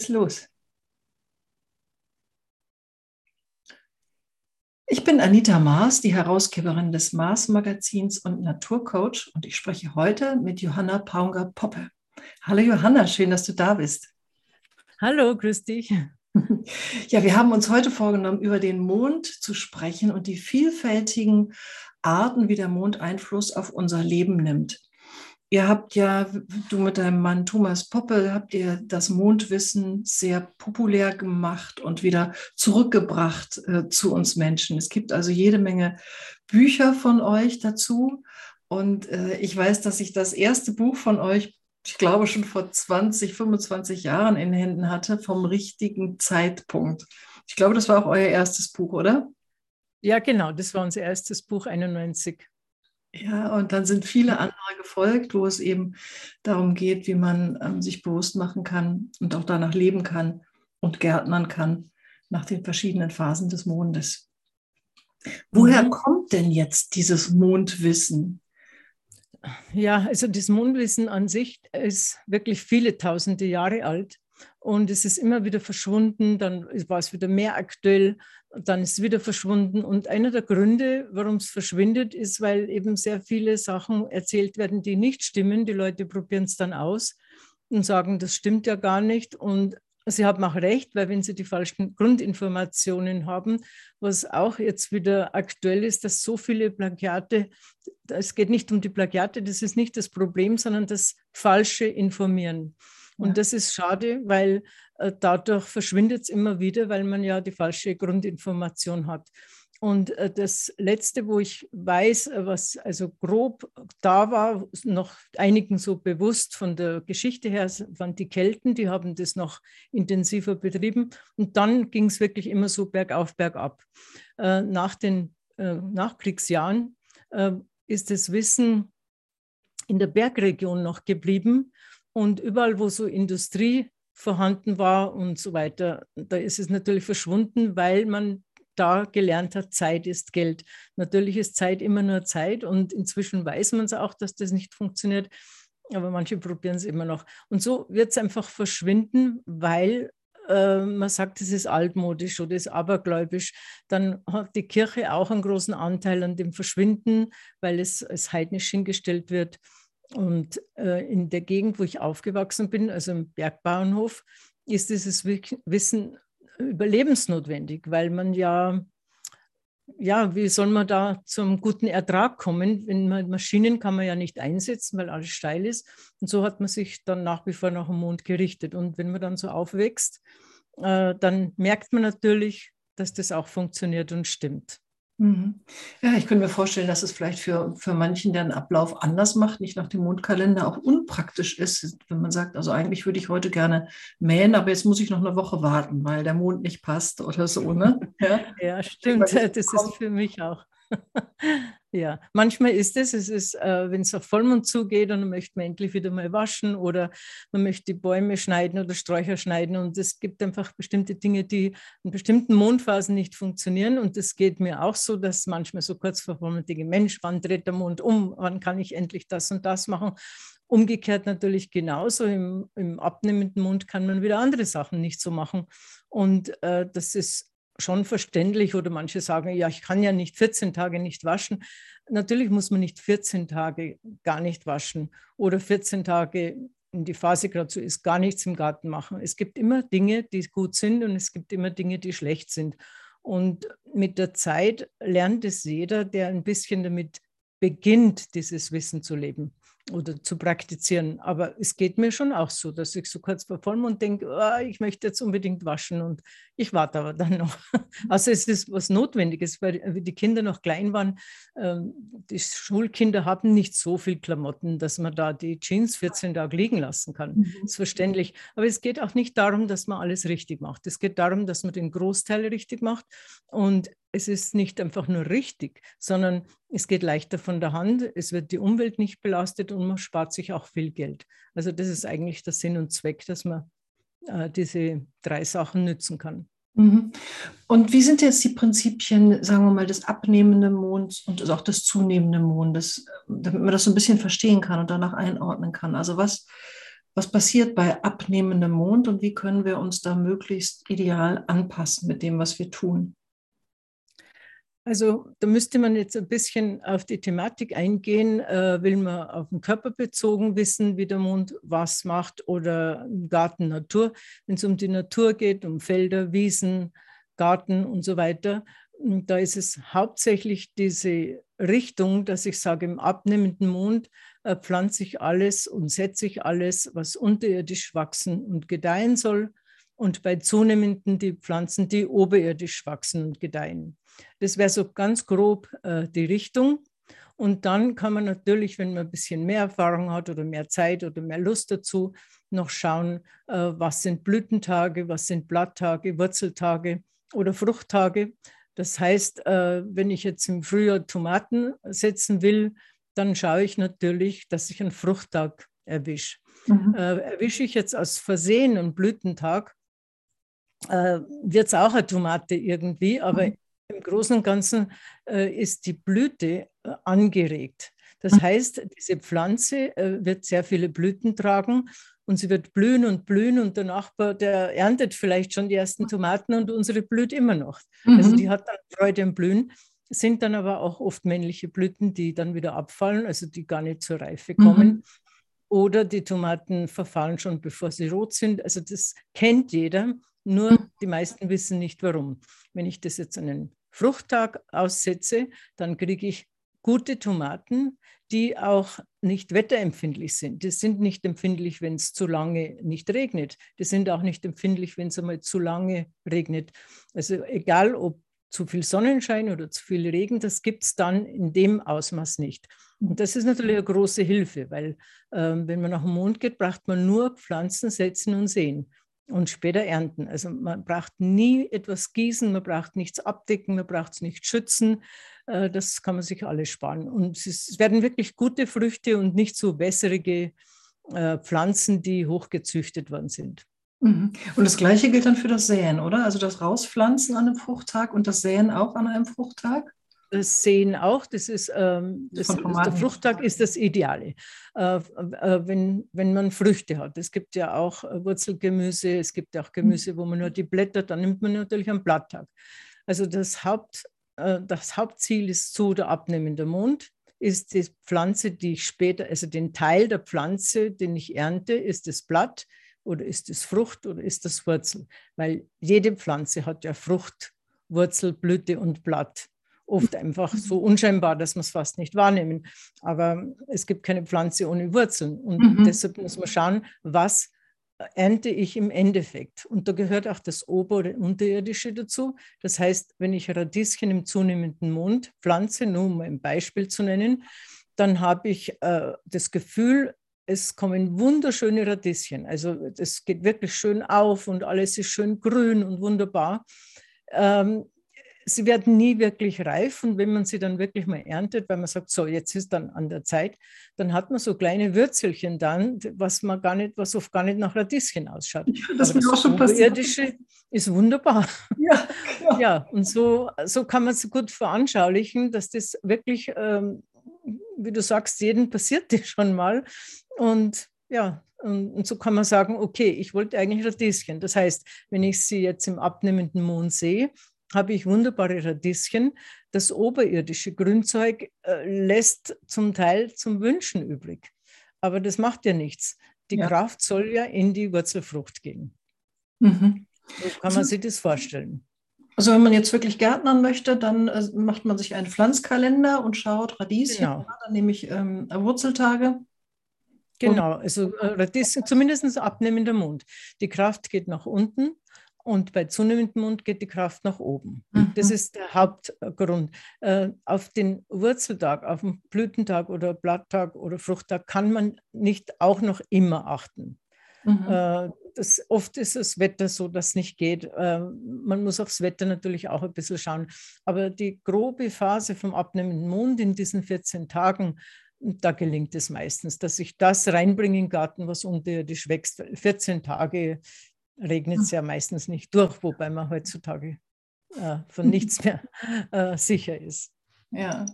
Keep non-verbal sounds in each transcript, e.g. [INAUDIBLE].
Ist los. Ich bin Anita Maas, die Herausgeberin des Maas Magazins und Naturcoach und ich spreche heute mit Johanna Paunger-Poppe. Hallo Johanna, schön, dass du da bist. Hallo, grüß dich. Ja, wir haben uns heute vorgenommen, über den Mond zu sprechen und die vielfältigen Arten, wie der Mond Einfluss auf unser Leben nimmt. Ihr habt ja, du mit deinem Mann Thomas Poppe, habt ihr das Mondwissen sehr populär gemacht und wieder zurückgebracht äh, zu uns Menschen. Es gibt also jede Menge Bücher von euch dazu. Und äh, ich weiß, dass ich das erste Buch von euch, ich glaube schon vor 20, 25 Jahren in Händen hatte, vom richtigen Zeitpunkt. Ich glaube, das war auch euer erstes Buch, oder? Ja, genau, das war unser erstes Buch 91. Ja, und dann sind viele andere gefolgt, wo es eben darum geht, wie man ähm, sich bewusst machen kann und auch danach leben kann und gärtnern kann nach den verschiedenen Phasen des Mondes. Woher mhm. kommt denn jetzt dieses Mondwissen? Ja, also das Mondwissen an sich ist wirklich viele tausende Jahre alt und es ist immer wieder verschwunden, dann war es wieder mehr aktuell dann ist es wieder verschwunden. Und einer der Gründe, warum es verschwindet, ist, weil eben sehr viele Sachen erzählt werden, die nicht stimmen. Die Leute probieren es dann aus und sagen, das stimmt ja gar nicht. Und sie haben auch recht, weil wenn sie die falschen Grundinformationen haben, was auch jetzt wieder aktuell ist, dass so viele Plagiate, es geht nicht um die Plagiate, das ist nicht das Problem, sondern das falsche Informieren. Und ja. das ist schade, weil äh, dadurch verschwindet es immer wieder, weil man ja die falsche Grundinformation hat. Und äh, das Letzte, wo ich weiß, äh, was also grob da war, noch einigen so bewusst von der Geschichte her, waren die Kelten, die haben das noch intensiver betrieben. Und dann ging es wirklich immer so bergauf, bergab. Nach den Nachkriegsjahren ist das Wissen in der Bergregion noch geblieben. Und überall, wo so Industrie vorhanden war und so weiter, da ist es natürlich verschwunden, weil man da gelernt hat, Zeit ist Geld. Natürlich ist Zeit immer nur Zeit und inzwischen weiß man es auch, dass das nicht funktioniert, aber manche probieren es immer noch. Und so wird es einfach verschwinden, weil äh, man sagt, es ist altmodisch oder ist abergläubisch. Dann hat die Kirche auch einen großen Anteil an dem Verschwinden, weil es als heidnisch hingestellt wird. Und äh, in der Gegend, wo ich aufgewachsen bin, also im Bergbauernhof, ist dieses Wissen überlebensnotwendig, weil man ja, ja, wie soll man da zum guten Ertrag kommen? Wenn man Maschinen kann man ja nicht einsetzen, weil alles steil ist. Und so hat man sich dann nach wie vor nach dem Mond gerichtet. Und wenn man dann so aufwächst, äh, dann merkt man natürlich, dass das auch funktioniert und stimmt. Mhm. Ja, ich könnte mir vorstellen, dass es vielleicht für, für manchen der einen Ablauf anders macht, nicht nach dem Mondkalender auch unpraktisch ist, wenn man sagt, also eigentlich würde ich heute gerne mähen, aber jetzt muss ich noch eine Woche warten, weil der Mond nicht passt oder so. Ne? [LAUGHS] Ja, ja stimmt, das ist für mich auch. [LAUGHS] Ja, manchmal ist es, es ist, äh, wenn es auf Vollmond zugeht und dann möchte man endlich wieder mal waschen oder man möchte die Bäume schneiden oder Sträucher schneiden und es gibt einfach bestimmte Dinge, die in bestimmten Mondphasen nicht funktionieren und es geht mir auch so, dass manchmal so kurz vor Vollmond denke, Mensch, wann dreht der Mond um, wann kann ich endlich das und das machen Umgekehrt natürlich genauso. Im, Im, abnehmenden Mond kann man wieder andere Sachen nicht so machen. Und äh, das ist schon verständlich oder manche sagen, ja, ich kann ja nicht 14 Tage nicht waschen. Natürlich muss man nicht 14 Tage gar nicht waschen oder 14 Tage in die Phase gerade so ist, gar nichts im Garten machen. Es gibt immer Dinge, die gut sind und es gibt immer Dinge, die schlecht sind. Und mit der Zeit lernt es jeder, der ein bisschen damit beginnt, dieses Wissen zu leben oder zu praktizieren. Aber es geht mir schon auch so, dass ich so kurz vor Vollmond denke, oh, ich möchte jetzt unbedingt waschen und ich warte aber dann noch. [LAUGHS] Also es ist was Notwendiges, weil die Kinder noch klein waren. Ähm, die Schulkinder haben nicht so viel Klamotten, dass man da die Jeans 14 Tage liegen lassen kann. Mhm. Das ist verständlich. Aber es geht auch nicht darum, dass man alles richtig macht. Es geht darum, dass man den Großteil richtig macht. Und es ist nicht einfach nur richtig, sondern es geht leichter von der Hand, es wird die Umwelt nicht belastet und man spart sich auch viel Geld. Also das ist eigentlich der Sinn und Zweck, dass man äh, diese drei Sachen nützen kann. Mhm. Und wie sind jetzt die Prinzipien, sagen wir mal, des abnehmenden Monds und auch des zunehmenden Mondes, damit man das so ein bisschen verstehen kann und danach einordnen kann? Also was, Was passiert bei abnehmendem Mond und wie können wir uns da möglichst ideal anpassen mit dem, was wir tun? Also da müsste man jetzt ein bisschen auf die Thematik eingehen. Äh, will man auf den Körper bezogen wissen, wie der Mond was macht oder Garten, Natur. Wenn es um die Natur geht, um Felder, Wiesen, Garten und so weiter, da ist es hauptsächlich diese Richtung, dass ich sage, im abnehmenden Mond äh, pflanze ich alles und setze ich alles, was unterirdisch wachsen und gedeihen soll. Und bei zunehmenden die Pflanzen, die oberirdisch wachsen und gedeihen. Das wäre so ganz grob äh, die Richtung. Und dann kann man natürlich, wenn man ein bisschen mehr Erfahrung hat oder mehr Zeit oder mehr Lust dazu, noch schauen, äh, was sind Blütentage, was sind Blatttage, Wurzeltage oder Fruchttage. Das heißt, äh, wenn ich jetzt im Frühjahr Tomaten setzen will, dann schaue ich natürlich, dass ich einen Fruchttag erwische. Mhm. Äh, erwische ich jetzt aus Versehen einen Blütentag, äh, wird es auch eine Tomate irgendwie, aber mhm. im Großen und Ganzen äh, ist die Blüte äh, angeregt. Das mhm. heißt, diese Pflanze äh, wird sehr viele Blüten tragen und sie wird blühen und blühen und der Nachbar, der erntet vielleicht schon die ersten Tomaten und unsere blüht immer noch. Also mhm. Also die hat dann Freude am Blühen, sind dann aber auch oft männliche Blüten, die dann wieder abfallen, also die gar nicht zur Reife kommen. Mhm. Oder die Tomaten verfallen schon, bevor sie rot sind. Also das kennt jeder, nur mhm. die meisten wissen nicht warum. Wenn ich das jetzt einen Fruchttag aussetze, dann kriege ich gute Tomaten, die auch nicht wetterempfindlich sind. Die sind nicht empfindlich, wenn es zu lange nicht regnet. Die sind auch nicht empfindlich, wenn es einmal zu lange regnet. Also egal, ob zu viel Sonnenschein oder zu viel Regen, das gibt es dann in dem Ausmaß nicht. Und das ist natürlich eine große Hilfe, weil ähm, wenn man nach dem Mond geht, braucht man nur Pflanzen setzen und sehen und später ernten. Also man braucht nie etwas gießen, man braucht nichts abdecken, man braucht es nicht schützen. Äh, das kann man sich alles sparen. Und es werden wirklich gute Früchte und nicht so wässrige äh, Pflanzen, die hochgezüchtet worden sind. Mhm. Und das Gleiche gilt dann für das Säen, oder? Also das Rauspflanzen an einem Fruchttag und das Säen auch an einem Fruchttag? Das sehen auch, das ist, ähm, das, der Fruchttag ist das Ideale, äh, äh, wenn, wenn man Früchte hat. Es gibt ja auch äh, Wurzelgemüse, es gibt ja auch Gemüse, wo man nur die Blätter, dann nimmt man natürlich einen Blatttag. Also das, Haupt, äh, das Hauptziel ist so der abnehmende Mond, ist die Pflanze, die ich später, also den Teil der Pflanze, den ich ernte, ist das Blatt oder ist es Frucht oder ist das Wurzel? Weil jede Pflanze hat ja Frucht, Wurzel, Blüte und Blatt oft einfach so unscheinbar, dass man es fast nicht wahrnehmen. Aber es gibt keine Pflanze ohne Wurzeln. Und mhm. deshalb muss man schauen, was ernte ich im Endeffekt. Und da gehört auch das Ober- oder Unterirdische dazu. Das heißt, wenn ich Radieschen im zunehmenden Mond pflanze, nur um ein Beispiel zu nennen, dann habe ich äh, das Gefühl, es kommen wunderschöne Radieschen. Also es geht wirklich schön auf und alles ist schön grün und wunderbar. Ähm, sie werden nie wirklich reif und wenn man sie dann wirklich mal erntet, weil man sagt, so jetzt ist dann an der Zeit, dann hat man so kleine Würzelchen dann, was man gar nicht, was oft gar nicht nach Radieschen ausschaut. Ja, das, das auch schon passiert. ist wunderbar. Ja, ja. ja, und so, so kann man es gut veranschaulichen, dass das wirklich, ähm, wie du sagst, jedem passiert das schon mal und ja, und, so kann man sagen, okay, ich wollte eigentlich Radieschen. Das heißt, wenn ich sie jetzt im abnehmenden Mond sehe, habe ich wunderbare Radieschen. Das oberirdische Grünzeug äh, lässt zum Teil zum Wünschen übrig. Aber das macht ja nichts. Die ja. Kraft soll ja in die Wurzelfrucht gehen. Mhm. So kann man sich das vorstellen. Also wenn man jetzt wirklich Gärtnern möchte, dann äh, macht man sich einen Pflanzkalender und schaut Radieschen. Genau. dann nehme ich ähm, Wurzeltage. Genau, also äh, Radieschen, zumindest abnehmender Mond. Die Kraft geht nach unten und bei zunehmendem Mund geht die Kraft nach oben. Mhm. Das ist der Hauptgrund. Äh, auf den Wurzeltag, auf den Blütentag oder Blatttag oder Fruchttag kann man nicht auch noch immer achten. Mhm. Äh, das, oft ist das Wetter so, dass es nicht geht. Äh, man muss aufs Wetter natürlich auch ein bisschen schauen. Aber die grobe Phase vom abnehmenden Mond in diesen 14 Tagen, da gelingt es meistens, dass ich das reinbringe in den Garten, was unterirdisch wächst. 14 Tage regnet es ja meistens nicht durch, wobei man heutzutage äh, von [LAUGHS] nichts mehr äh, sicher ist. Ja.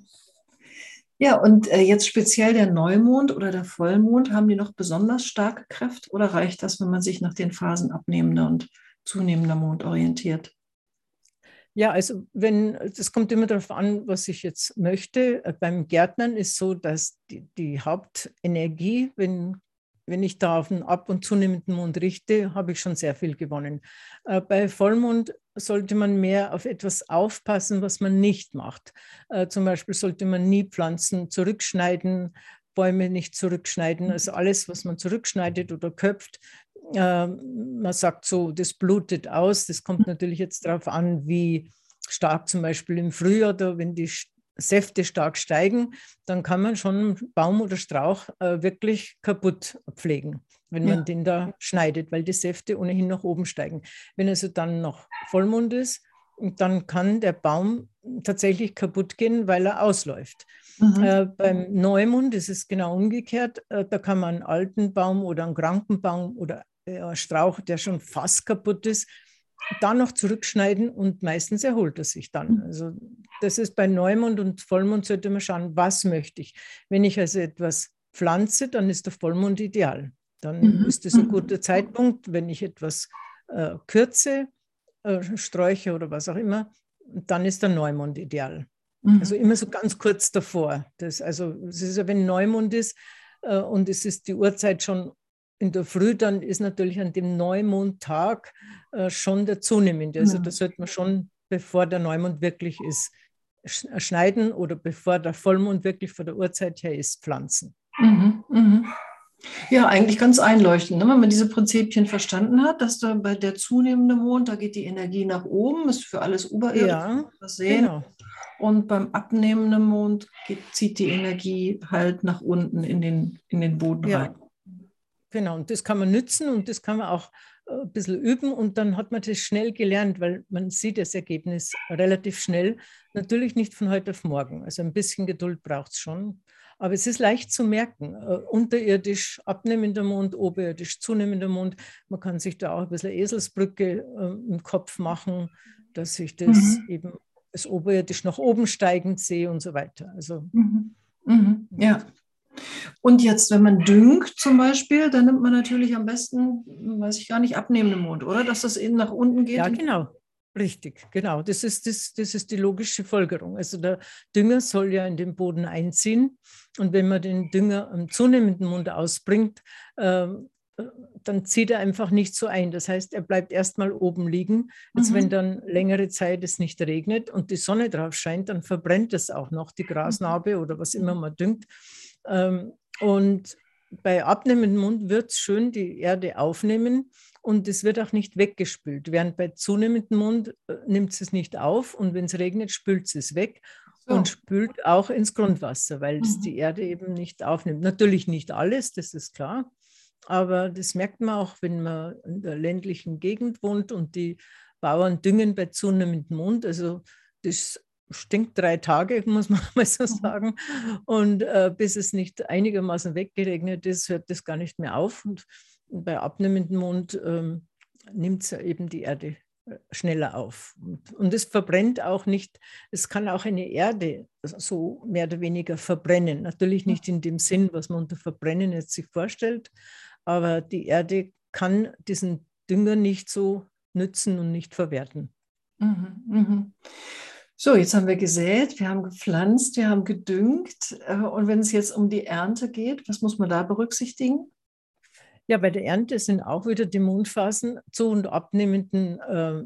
Ja, und äh, jetzt speziell der Neumond oder der Vollmond, haben die noch besonders starke Kräfte oder reicht das, wenn man sich nach den Phasen abnehmender und zunehmender Mond orientiert? Ja, also wenn, das kommt immer darauf an, was ich jetzt möchte. Äh, beim Gärtnern ist so, dass die, die Hauptenergie, wenn wenn ich da auf einen ab- und zunehmenden Mond richte, habe ich schon sehr viel gewonnen. Äh, bei Vollmond sollte man mehr auf etwas aufpassen, was man nicht macht. Äh, zum Beispiel sollte man nie Pflanzen zurückschneiden, Bäume nicht zurückschneiden. Also alles, was man zurückschneidet oder köpft, äh, man sagt so, das blutet aus. Das kommt natürlich jetzt darauf an, wie stark zum Beispiel im Frühjahr, da, wenn die Säfte stark steigen, dann kann man schon Baum oder Strauch äh, wirklich kaputt pflegen, wenn ja. man den da schneidet, weil die Säfte ohnehin nach oben steigen. Wenn also dann noch Vollmond ist, dann kann der Baum tatsächlich kaputt gehen, weil er ausläuft. Mhm. Äh, beim Neumond ist es genau umgekehrt. Äh, da kann man einen alten Baum oder einen kranken Baum oder äh, Strauch, der schon fast kaputt ist, dann noch zurückschneiden und meistens erholt er sich dann. Mhm. Also das ist bei Neumond und Vollmond sollte man schauen, was möchte ich. Wenn ich also etwas pflanze, dann ist der Vollmond ideal. Dann mhm. ist es ein mhm. guter Zeitpunkt. Wenn ich etwas äh, kürze, äh, Sträucher oder was auch immer, dann ist der Neumond ideal. Mhm. Also immer so ganz kurz davor. Das, also es ist ja, wenn Neumond ist äh, und es ist die Uhrzeit schon in der Früh, dann ist natürlich an dem Neumondtag äh, schon der zunehmende. Also ja. da sollte man schon, bevor der Neumond wirklich ist, äh, schneiden oder bevor der Vollmond wirklich vor der Uhrzeit her ist, pflanzen. Mhm, mh. Ja, eigentlich ganz einleuchtend, ne? wenn man diese Prinzipien verstanden hat, dass da bei der zunehmenden Mond, da geht die Energie nach oben, ist für alles oberirdisch, ja, das sehen. Genau. Und beim abnehmenden Mond geht, zieht die Energie halt nach unten in den, in den Boden ja. rein. Genau, und das kann man nützen und das kann man auch äh, ein bisschen üben und dann hat man das schnell gelernt, weil man sieht das Ergebnis relativ schnell. Natürlich nicht von heute auf morgen. Also ein bisschen Geduld braucht es schon. Aber es ist leicht zu merken. Uh, unterirdisch abnehmender Mond, oberirdisch zunehmender Mond. Man kann sich da auch ein bisschen Eselsbrücke uh, im Kopf machen, dass ich das mhm. eben das oberirdisch nach oben steigend sehe und so weiter. Also, mhm. Mhm. Ja. Und jetzt, wenn man düngt zum Beispiel, dann nimmt man natürlich am besten, weiß ich gar nicht, abnehmenden Mond, oder? Dass das eben nach unten geht. Ja, genau. Richtig, genau. Das ist, das, das ist die logische Folgerung. Also der Dünger soll ja in den Boden einziehen. Und wenn man den Dünger am zunehmenden Mond ausbringt, äh, dann zieht er einfach nicht so ein. Das heißt, er bleibt erstmal oben liegen. Jetzt, mhm. wenn dann längere Zeit es nicht regnet und die Sonne drauf scheint, dann verbrennt es auch noch, die Grasnarbe oder was immer man düngt. Ähm, und bei abnehmendem Mund wird es schön die Erde aufnehmen und es wird auch nicht weggespült. Während bei zunehmendem Mund äh, nimmt es nicht auf und wenn es regnet, spült es weg so. und spült auch ins Grundwasser, weil es mhm. die Erde eben nicht aufnimmt. Natürlich nicht alles, das ist klar, aber das merkt man auch, wenn man in der ländlichen Gegend wohnt und die Bauern düngen bei zunehmendem Mund. Also das stinkt drei Tage, [LAUGHS] muss man mal so mhm. sagen. Und äh, bis es nicht einigermaßen weggeregnet ist, hört das gar nicht mehr auf. Und, bei abnehmendem Mond ähm, nimmt es eben die Erde äh, schneller auf. Und, und, es verbrennt auch nicht, es kann auch eine Erde so mehr oder weniger verbrennen. Natürlich nicht in dem Sinn, was man unter Verbrennen jetzt sich vorstellt, aber die Erde kann diesen Dünger nicht so nützen und nicht verwerten. Mhm, mh. So, jetzt haben wir gesät, wir haben gepflanzt, wir haben gedüngt. Äh, und wenn es jetzt um die Ernte geht, was muss man da berücksichtigen? Ja, bei der Ernte sind auch wieder die Mondphasen zu und abnehmenden äh,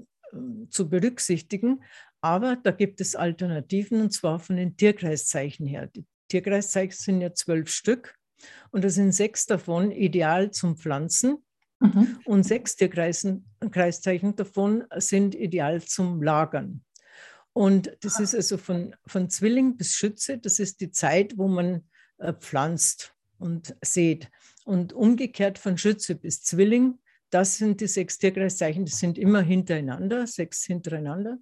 zu berücksichtigen. Aber da gibt es Alternativen und zwar von den Tierkreiszeichen her. Die Tierkreiszeichen sind ja zwölf Stück und da sind sechs davon ideal zum Pflanzen. Mhm. Und sechs Tierkreiszeichen davon sind ideal zum Lagern. Und das ist also von, von Zwilling bis Schütze, das ist die Zeit, wo man äh, pflanzt und sät. Und umgekehrt von Schütze bis Zwilling, das sind die sechs Tierkreiszeichen, das sind immer hintereinander, sechs hintereinander.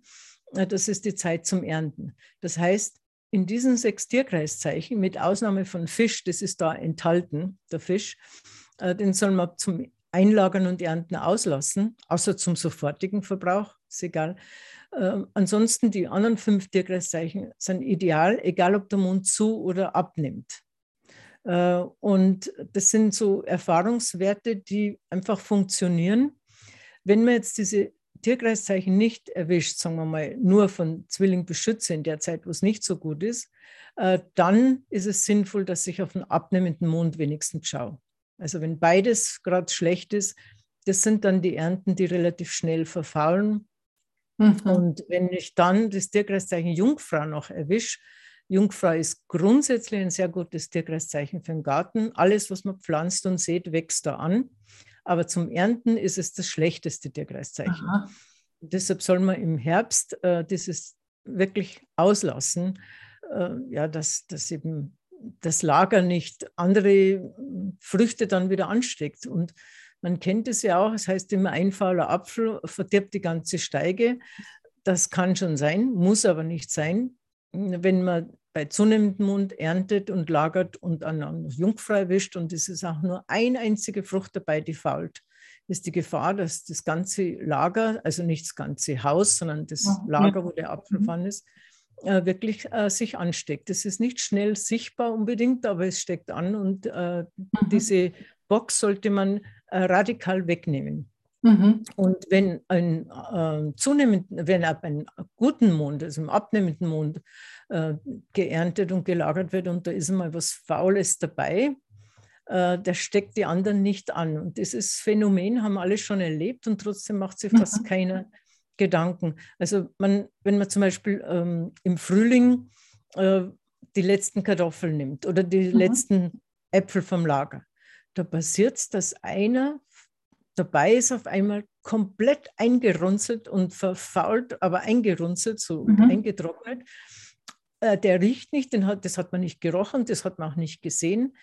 Äh, das ist die Zeit zum Ernten. Das heißt, in diesen sechs Tierkreiszeichen, mit Ausnahme von Fisch, das ist da enthalten, der Fisch, äh, den soll man zum Einlagern und Ernten auslassen, außer zum sofortigen Verbrauch, ist egal. Äh, ansonsten die anderen fünf Tierkreiszeichen sind ideal, egal ob der Mond zu oder abnimmt. Äh, und das sind so Erfahrungswerte, die einfach funktionieren. Wenn man jetzt diese Tierkreiszeichen nicht erwischt, sagen wir mal, nur von Zwilling bis Schütze in der Zeit, wo es nicht so gut ist, äh, dann ist es sinnvoll, dass ich auf einen abnehmenden Mond wenigstens schaue. Also wenn beides gerade schlecht ist, das sind dann die Ernten, die relativ schnell verfaulen. Mhm. Und wenn ich dann das Tierkreiszeichen Jungfrau noch erwische, Jungfrau ist grundsätzlich ein sehr gutes Tierkreiszeichen für den Garten. Alles, was man pflanzt und sät, wächst da an. Aber zum Ernten ist es das schlechteste Tierkreiszeichen. Deshalb soll man im Herbst äh, dieses wirklich auslassen, äh, ja, dass, dass eben das Lager nicht andere Früchte dann wieder ansteckt. Und man kennt es ja auch, es heißt immer, ein fauler Apfel verdirbt die ganze Steige. Das kann schon sein, muss aber nicht sein. Wenn man bei zunehmendem Mund erntet und lagert und an Jungfrau wischt und es ist auch nur eine einzige Frucht dabei, die fault, ist die Gefahr, dass das ganze Lager, also nicht das ganze Haus, sondern das Lager, wo der Apfel dran ist, äh, wirklich äh, sich ansteckt. Das ist nicht schnell sichtbar unbedingt, aber es steckt an und äh, mhm. diese Box sollte man äh, radikal wegnehmen. Mhm. Und wenn ein äh, zunehmenden, wenn ab einem guten Mond, also im abnehmenden Mond, äh, geerntet und gelagert wird und da ist mal was Faules dabei, der steckt die anderen nicht an. Und dieses Phänomen haben alle schon erlebt und trotzdem macht sich fast mhm. keiner Gedanken. Also man, wenn man zum Beispiel ähm, im Frühling äh, die letzten Kartoffeln nimmt oder die mhm. letzten Äpfel vom Lager, da passiert es, dass einer dabei ist, auf einmal komplett eingerunzelt und verfault, aber eingerunzelt, so mhm. eingetrocknet. Äh, der riecht nicht, den hat, das hat man nicht gerochen, das hat man auch nicht gesehen.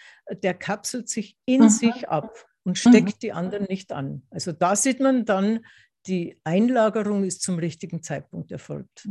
Der kapselt sich in mhm. sich ab und steckt mhm. die anderen nicht an. Also da sieht man dann, die Einlagerung ist zum richtigen Zeitpunkt erfolgt.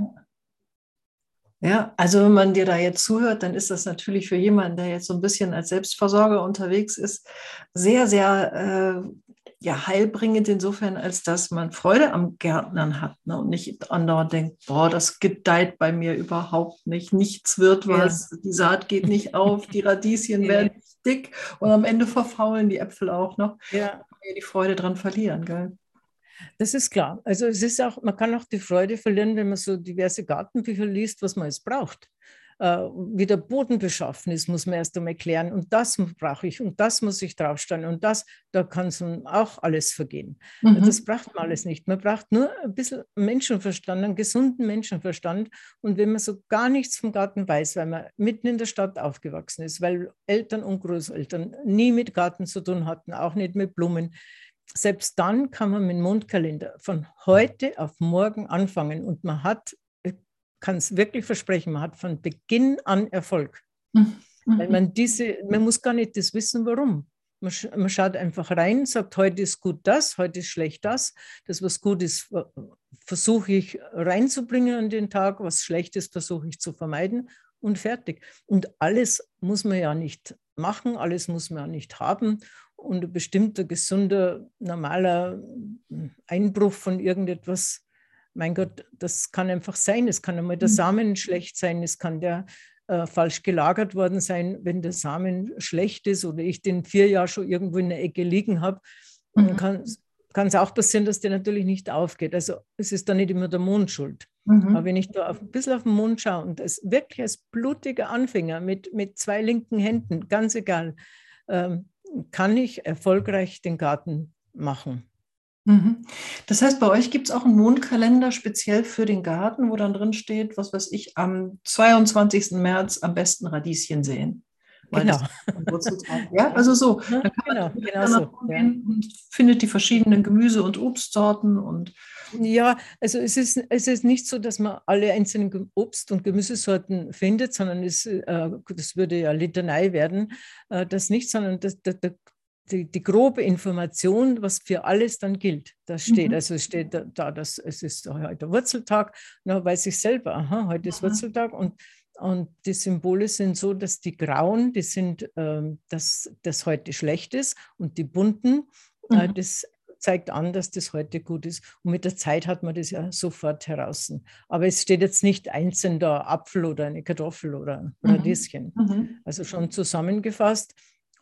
Ja, also wenn man dir da jetzt zuhört, dann ist das natürlich für jemanden, der jetzt so ein bisschen als Selbstversorger unterwegs ist, sehr, sehr äh, ja, heilbringend insofern, als dass man Freude am Gärtnern hat ne? und nicht andauernd denkt, boah, das gedeiht bei mir überhaupt nicht, nichts wird was, ja. die Saat geht nicht auf, die Radieschen [LAUGHS] ja. werden dick und am Ende verfaulen die Äpfel auch noch. Ja. Die Freude dran verlieren, gell? Das ist klar. Also es ist auch, man kann auch die Freude verlieren, wenn man so diverse Gartenbücher liest, was man jetzt braucht. Äh, wie der Boden beschaffen ist, muss man erst einmal klären. Und das brauche ich und das muss ich draufstellen. Und das, da kann es auch alles vergehen. Mhm. Das braucht man alles nicht. Man braucht nur ein bisschen Menschenverstand, einen gesunden Menschenverstand. Und wenn man so gar nichts vom Garten weiß, weil man mitten in der Stadt aufgewachsen ist, weil Eltern und Großeltern nie mit Garten zu tun hatten, auch nicht mit Blumen, selbst dann kann man mit dem Mondkalender von heute auf morgen anfangen und man hat, kann es wirklich versprechen, man hat von Beginn an Erfolg. Mhm. Weil man diese, man muss gar nicht das wissen, warum. Man, man, schaut einfach rein, sagt, heute ist gut das, heute ist schlecht das. Das, was gut ist, versuche ich reinzubringen an den Tag, was schlecht ist, versuche ich zu vermeiden und fertig. Und alles muss man ja nicht machen, alles muss man ja nicht haben und ein bestimmter gesunder, normaler Einbruch von irgendetwas, mein Gott, das kann einfach sein. Es kann einmal der mhm. Samen schlecht sein, es kann der äh, falsch gelagert worden sein, wenn der Samen schlecht ist oder ich den vier Jahre schon irgendwo in der Ecke liegen habe. Mhm. Kann es auch passieren, dass der natürlich nicht aufgeht. Also es ist dann nicht immer der Mond schuld. Mhm. Aber wenn ich da auf, ein bisschen auf den Mond schaue und das wirklich als blutiger Anfänger mit, mit zwei linken Händen, ganz egal, ähm, kann ich erfolgreich den Garten machen. Mhm. Das heißt, bei euch gibt es auch einen Mondkalender speziell für den Garten, wo dann drin steht, was weiß ich, am 22. März am besten Radieschen sehen. Genau. ja, also so. [LAUGHS] Dann kann genau, man genau so, ja. und findet die verschiedenen Gemüse- und Obstsorten und ja, also es ist, es ist nicht so, dass man alle einzelnen Obst- und Gemüsesorten findet, sondern es, äh, das würde ja Litanei werden, äh, das nicht, sondern das, das, die, die, grobe Information, was für alles dann gilt, das steht. Mhm. Also es steht da, da, dass es ist heute Wurzeltag, dann weiß ich selber, aha, heute ist Wurzeltag und und die Symbole sind so, dass die grauen, die sind, ähm, dass das heute schlecht ist und die bunten, Äh, mhm. Das zeigt an, dass das heute gut ist. Und mit der Zeit hat man das ja sofort heraus. Aber es steht jetzt nicht einzeln da Apfel oder eine Kartoffel oder ein mhm. Radieschen. Mhm. Also schon zusammengefasst,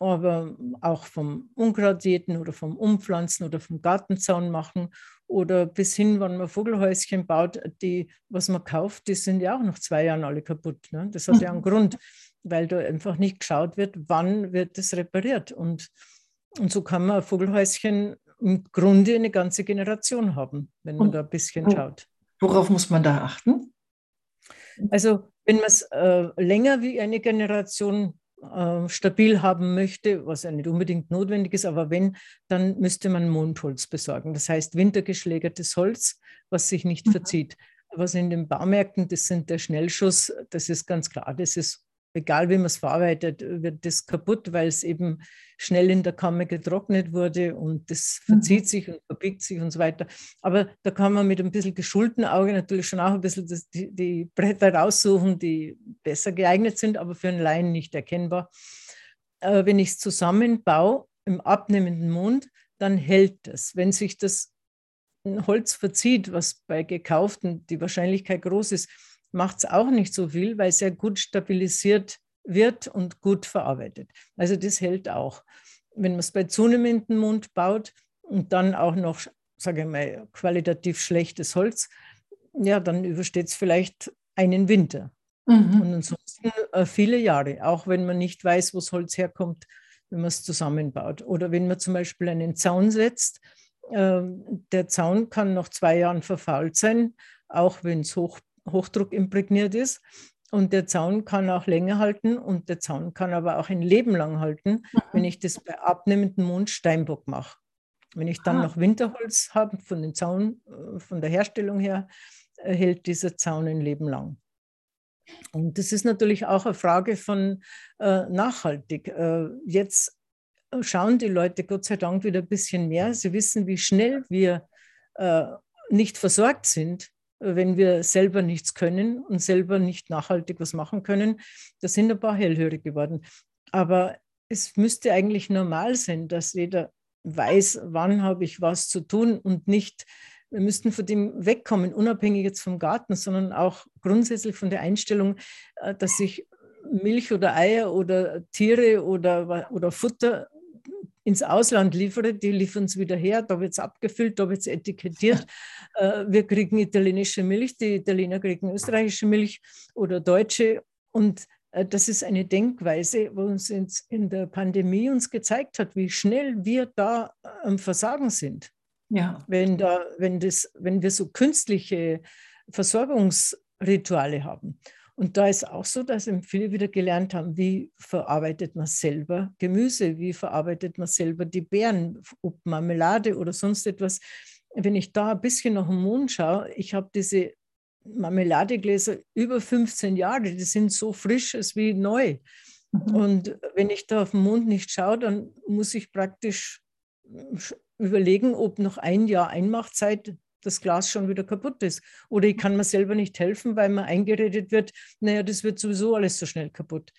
aber auch vom Unkraut jäten oder vom Umpflanzen oder vom Gartenzaun machen oder bis hin, wenn man Vogelhäuschen baut, die, was man kauft, die sind ja auch nach zwei Jahren alle kaputt. Ne? Das hat ja einen [LAUGHS] Grund, weil da einfach nicht geschaut wird, wann wird das repariert. Und, und so kann man ein Vogelhäuschen im Grunde eine ganze Generation haben, wenn man Und, da ein bisschen schaut. Worauf muss man da achten? Also wenn man es äh, länger wie eine Generation äh, stabil haben möchte, was ja nicht unbedingt notwendig ist, aber wenn, dann müsste man Mondholz besorgen. Das heißt wintergeschlägertes Holz, was sich nicht mhm. verzieht. Was in den Baumärkten, das sind der Schnellschuss, das ist ganz klar, das ist egal wie man es verarbeitet, wird das kaputt, weil es eben schnell in der Kammer getrocknet wurde und das verzieht mhm. sich und verbiegt sich und so weiter. Aber da kann man mit ein bisschen geschulten Auge natürlich schon auch ein bisschen das, die, die, Bretter raussuchen, die besser geeignet sind, aber für einen Laien nicht erkennbar. Äh, wenn ich es zusammenbaue im abnehmenden Mond, dann hält es. Wenn sich das Holz verzieht, was bei gekauften die Wahrscheinlichkeit groß ist, macht es auch nicht so viel, weil es ja gut stabilisiert wird und gut verarbeitet. Also das hält auch. Wenn man es bei zunehmendem Mund baut und dann auch noch, sage ich mal, qualitativ schlechtes Holz, ja, dann übersteht es vielleicht einen Winter. Mhm. Und ansonsten äh, viele Jahre, auch wenn man nicht weiß, wo das Holz herkommt, wenn man es zusammenbaut. Oder wenn man zum Beispiel einen Zaun setzt, äh, der Zaun kann nach zwei Jahren verfault sein, auch wenn es hoch Hochdruck imprägniert ist. Und der Zaun kann auch länger halten und der Zaun kann aber auch ein Leben lang halten, mhm. wenn ich das bei abnehmendem Mond Steinbock mache. Wenn ich dann ah. noch Winterholz habe von den Zaun, äh, von der Herstellung her, äh, hält dieser Zaun ein Leben lang. Und das ist natürlich auch eine Frage von äh, nachhaltig. Äh, jetzt schauen die Leute Gott sei Dank wieder ein bisschen mehr. Sie wissen, wie schnell wir äh, nicht versorgt sind wenn wir selber nichts können und selber nicht nachhaltig was machen können. Da sind ein paar hellhörig geworden. Aber es müsste eigentlich normal sein, dass jeder weiß, wann habe ich was zu tun und nicht, wir müssten von dem wegkommen, unabhängig jetzt vom Garten, sondern auch grundsätzlich von der Einstellung, äh, dass ich Milch oder Eier oder Tiere oder, oder Futter ins Ausland liefere, die liefern es wieder her, da wird es abgefüllt, da wird es etikettiert. [LAUGHS] Äh, wir kriegen italienische Milch, die Italiener kriegen österreichische Milch oder deutsche. Und äh, das ist eine Denkweise, wo uns in der Pandemie uns gezeigt hat, wie schnell wir da am Versagen sind. Ja. Wenn, da, wenn, das, wenn wir so künstliche Versorgungsrituale haben. Und da ist auch so, dass viele wieder gelernt haben, wie verarbeitet man selber Gemüse, wie verarbeitet man selber die Beeren, ob Marmelade oder sonst etwas. Wenn ich da ein bisschen nach dem Mond schaue, ich habe diese Marmeladegläser über 15 Jahre, die sind so frisch als wie neu. Mhm. Und wenn ich da auf den Mond nicht schaue, dann muss ich praktisch überlegen, ob noch ein Jahr Einmachzeit das Glas schon wieder kaputt ist. Oder ich kann mir selber nicht helfen, weil mir eingeredet wird, naja, das wird sowieso alles so schnell kaputt.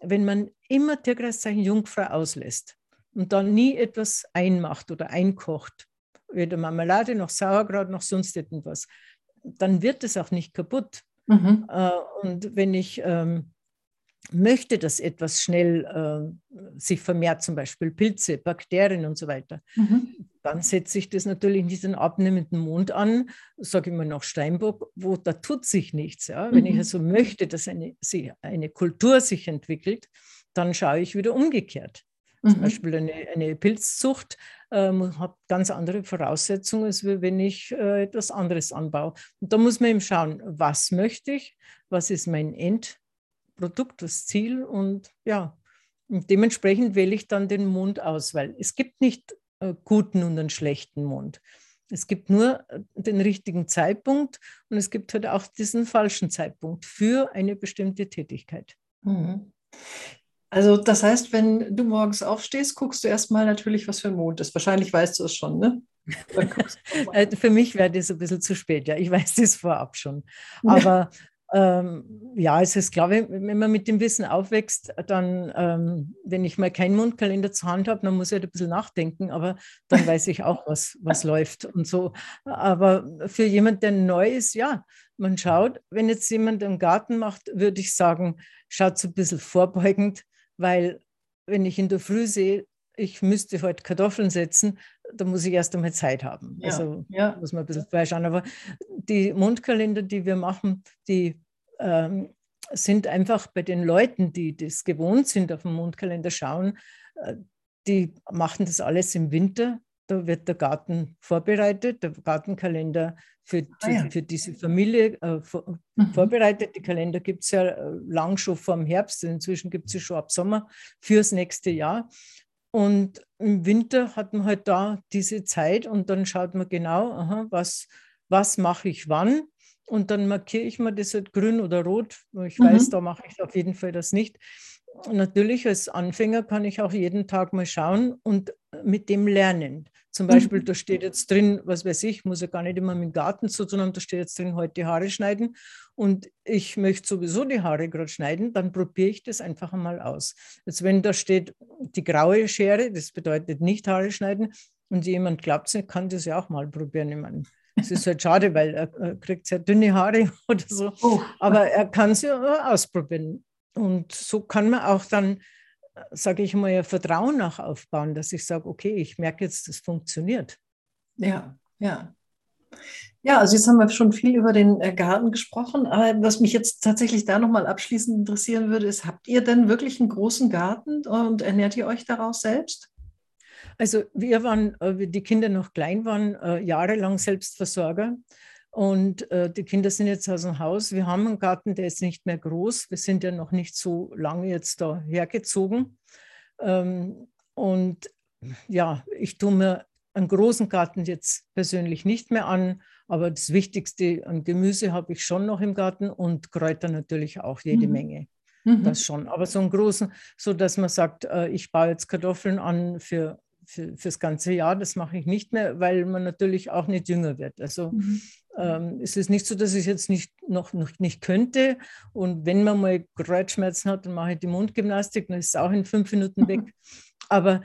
Wenn man immer Tierkreiszeichen Jungfrau auslässt und dann nie etwas einmacht oder einkocht, weder Marmelade noch Sauerkraut noch sonst etwas, dann wird es auch nicht kaputt. Mhm. Äh, und wenn ich ähm, möchte, dass etwas schnell äh, sich vermehrt, zum Beispiel Pilze, Bakterien und so weiter, mhm. Dann setze ich das natürlich nicht den abnehmenden Mond an, sage ich mal nach Steinbock, wo da tut sich nichts. Ja? Mhm. Wenn ich mhm. also möchte, dass eine, eine Kultur sich entwickelt, dann schaue ich wieder umgekehrt. Mhm. Zum Beispiel eine, eine Pilzzucht äh, hat ganz andere Voraussetzungen, als wenn ich äh, etwas anderes anbaue. Und da muss man eben schauen, was möchte ich, was ist mein End Produkt, das Ziel und ja, und dementsprechend wähle ich dann den Mond aus, weil es gibt nicht guten und einen schlechten Mond. Es gibt nur äh, den richtigen Zeitpunkt und es gibt halt auch diesen falschen Zeitpunkt für eine bestimmte Tätigkeit. Mhm. Also das heißt, wenn du morgens aufstehst, guckst du erstmal natürlich, was für ein Mond ist. Wahrscheinlich weißt du es schon, ne? [LAUGHS] Äh, für mich wäre das ein bisschen zu spät, ja. Ich weiß das vorab schon. Aber Ähm, ja, es ist klar, wenn man mit dem Wissen aufwächst, dann, ähm, wenn ich mal keinen Mundkalender zur Hand habe, dann muss ich halt ein bisschen nachdenken, aber dann weiß ich auch, was, was [LAUGHS] läuft und so. Aber für jemand, der neu ist, ja, man schaut, wenn jetzt jemand einen Garten macht, würde ich sagen, schaut so ein bisschen vorbeugend, weil wenn ich in der Früh sehe, ich müsste heute Kartoffeln setzen, da muss ich erst einmal Zeit haben. Ja, also ja. muss man ein bisschen vorher schauen. Aber die Mundkalender, die wir machen, die ähm, sind einfach bei den Leuten, die das gewohnt sind, auf den Mundkalender schauen, äh, die machen das alles im Winter. Da wird der Garten vorbereitet, der Gartenkalender für, ah, ja. für diese Familie äh, vor, mhm. vorbereitet. Die Kalender gibt es ja äh, lang schon vor dem Herbst, inzwischen gibt es sie schon ab Sommer fürs nächste Jahr. Und im Winter hat man halt da diese Zeit und dann schaut man genau, aha, was, was mache ich wann. Und dann markiere ich mir das halt grün oder rot. Ich mhm. weiß, da mache ich auf jeden Fall das nicht. Natürlich als Anfänger kann ich auch jeden Tag mal schauen und mit dem lernen. Zum Beispiel, mhm. da steht jetzt drin, was weiß ich, muss ja gar nicht immer mit dem Garten zu tun haben, da steht jetzt drin, heute die Haare schneiden und ich möchte sowieso die Haare gerade schneiden, dann probiere ich das einfach einmal aus. Jetzt, wenn da steht, die graue Schere, das bedeutet nicht Haare schneiden und jemand glaubt es nicht, kann das ja auch mal probieren. Ich meine, es ist halt schade, weil er kriegt sehr dünne Haare [LAUGHS] oder so, oh. aber er kann es ja ausprobieren. Und so kann man auch dann sage ich mal, ja Vertrauen auch aufbauen, dass ich sage, okay, ich merke jetzt, das funktioniert. Ja, ja. Ja, also jetzt haben wir schon viel über den äh, Garten gesprochen, aber was mich jetzt tatsächlich da nochmal abschließend interessieren würde, ist, habt ihr denn wirklich einen großen Garten und ernährt ihr euch daraus selbst? Also wir waren, äh, wie die Kinder noch klein waren, äh, jahrelang Selbstversorger. Und äh, die Kinder sind jetzt aus dem Haus. Wir haben einen Garten, der ist nicht mehr groß. Wir sind ja noch nicht so lange jetzt da hergezogen. Ähm, und ja, ich tue mir einen großen Garten jetzt persönlich nicht mehr an, aber das Wichtigste an Gemüse habe ich schon noch im Garten und Kräuter natürlich auch jede mhm. Menge. Mhm. Das schon. Aber so einen großen, so dass man sagt, äh, ich baue jetzt Kartoffeln an für für, fürs ganze Jahr. Das mache ich nicht mehr, weil man natürlich auch nicht jünger wird. Also mhm. ähm, es ist nicht so, dass ich es jetzt nicht, noch, noch nicht könnte. Und wenn man mal Kreuzschmerzen hat, dann mache ich die Mundgymnastik, dann ist es auch in fünf Minuten weg. Aber